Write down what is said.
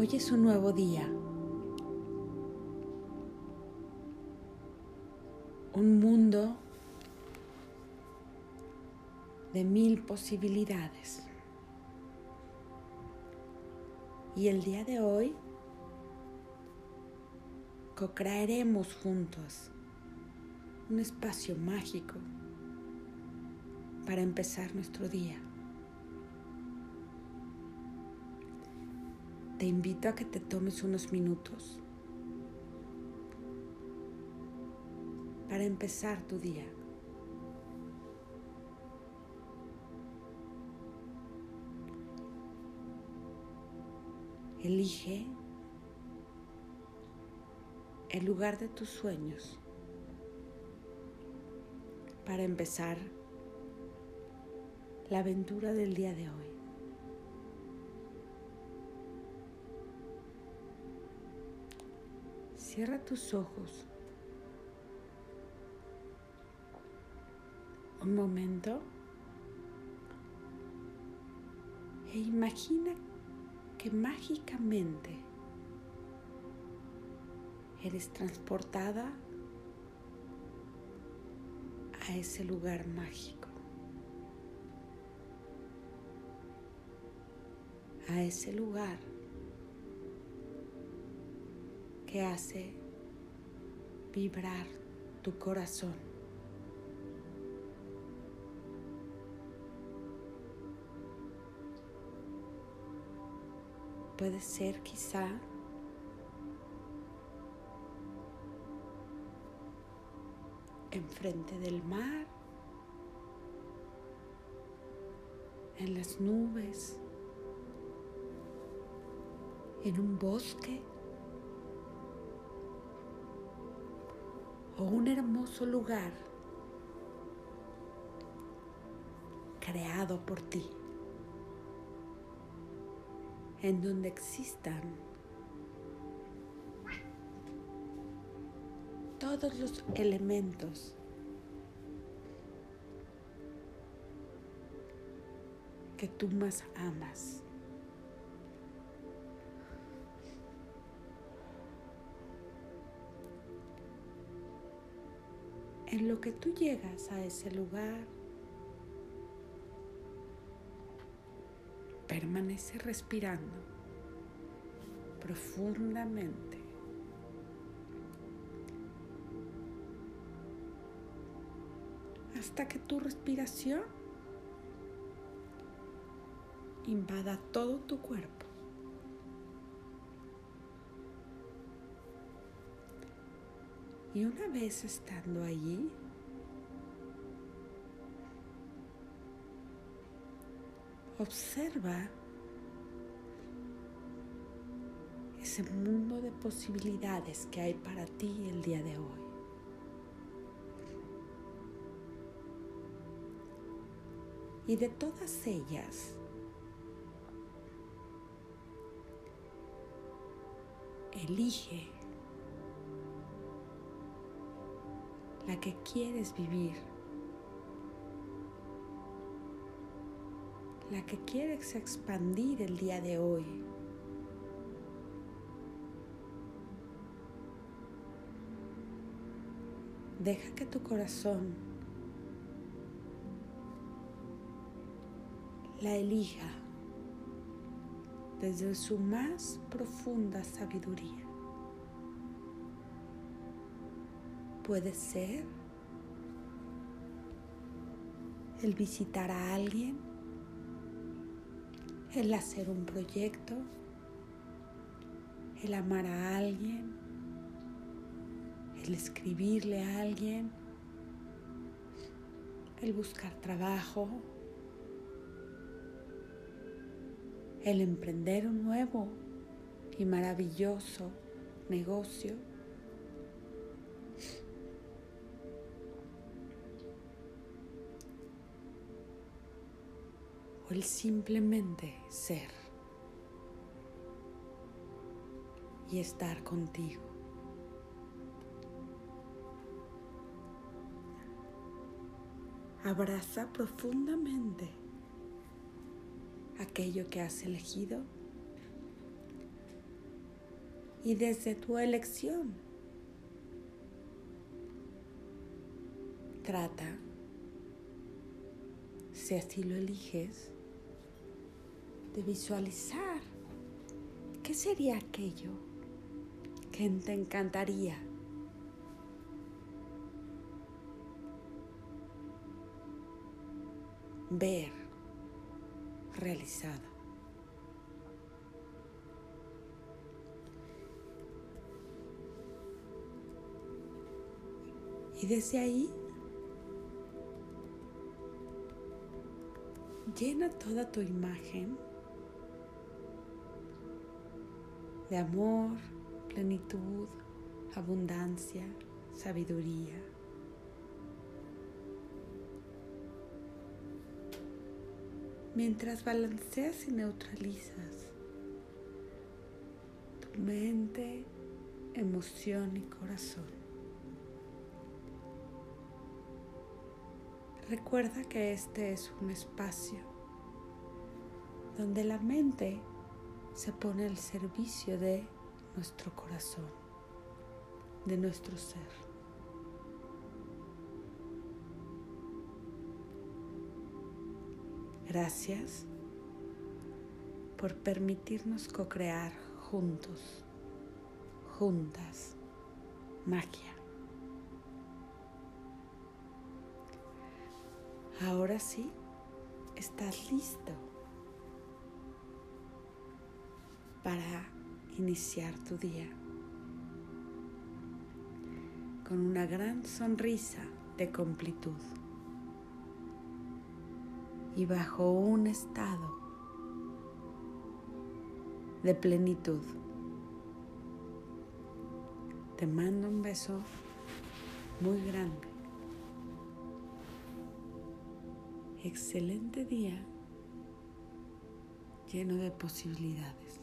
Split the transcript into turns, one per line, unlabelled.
Hoy es un nuevo día. Un mundo de mil posibilidades. Y el día de hoy co-crearemos juntos un espacio mágico para empezar nuestro día. Te invito a que te tomes unos minutos para empezar tu día. Elige el lugar de tus sueños para empezar la aventura del día de hoy. Cierra tus ojos un momento e imagina que mágicamente eres transportada a ese lugar mágico, a ese lugar que hace vibrar tu corazón. Puede ser quizá enfrente del mar, en las nubes, en un bosque o un hermoso lugar creado por ti, en donde existan todos los elementos que tú más amas. En lo que tú llegas a ese lugar, permanece respirando profundamente. hasta que tu respiración invada todo tu cuerpo. Y una vez estando allí, observa ese mundo de posibilidades que hay para ti el día de hoy. Y de todas ellas, elige la que quieres vivir, la que quieres expandir el día de hoy. Deja que tu corazón la elija desde su más profunda sabiduría. Puede ser el visitar a alguien, el hacer un proyecto, el amar a alguien, el escribirle a alguien, el buscar trabajo, el emprender un nuevo y maravilloso negocio. El simplemente ser y estar contigo. Abraza profundamente aquello que has elegido y desde tu elección. Trata, si así lo eliges, de visualizar qué sería aquello que te encantaría. ver realizado. Y desde ahí llena toda tu imagen de amor, plenitud, abundancia, sabiduría. Mientras balanceas y neutralizas tu mente, emoción y corazón. Recuerda que este es un espacio donde la mente se pone al servicio de nuestro corazón, de nuestro ser. Gracias por permitirnos co-crear juntos, juntas, magia. Ahora sí, estás listo para iniciar tu día con una gran sonrisa de completud y bajo un estado de plenitud. Te mando un beso muy grande. Excelente día lleno de posibilidades.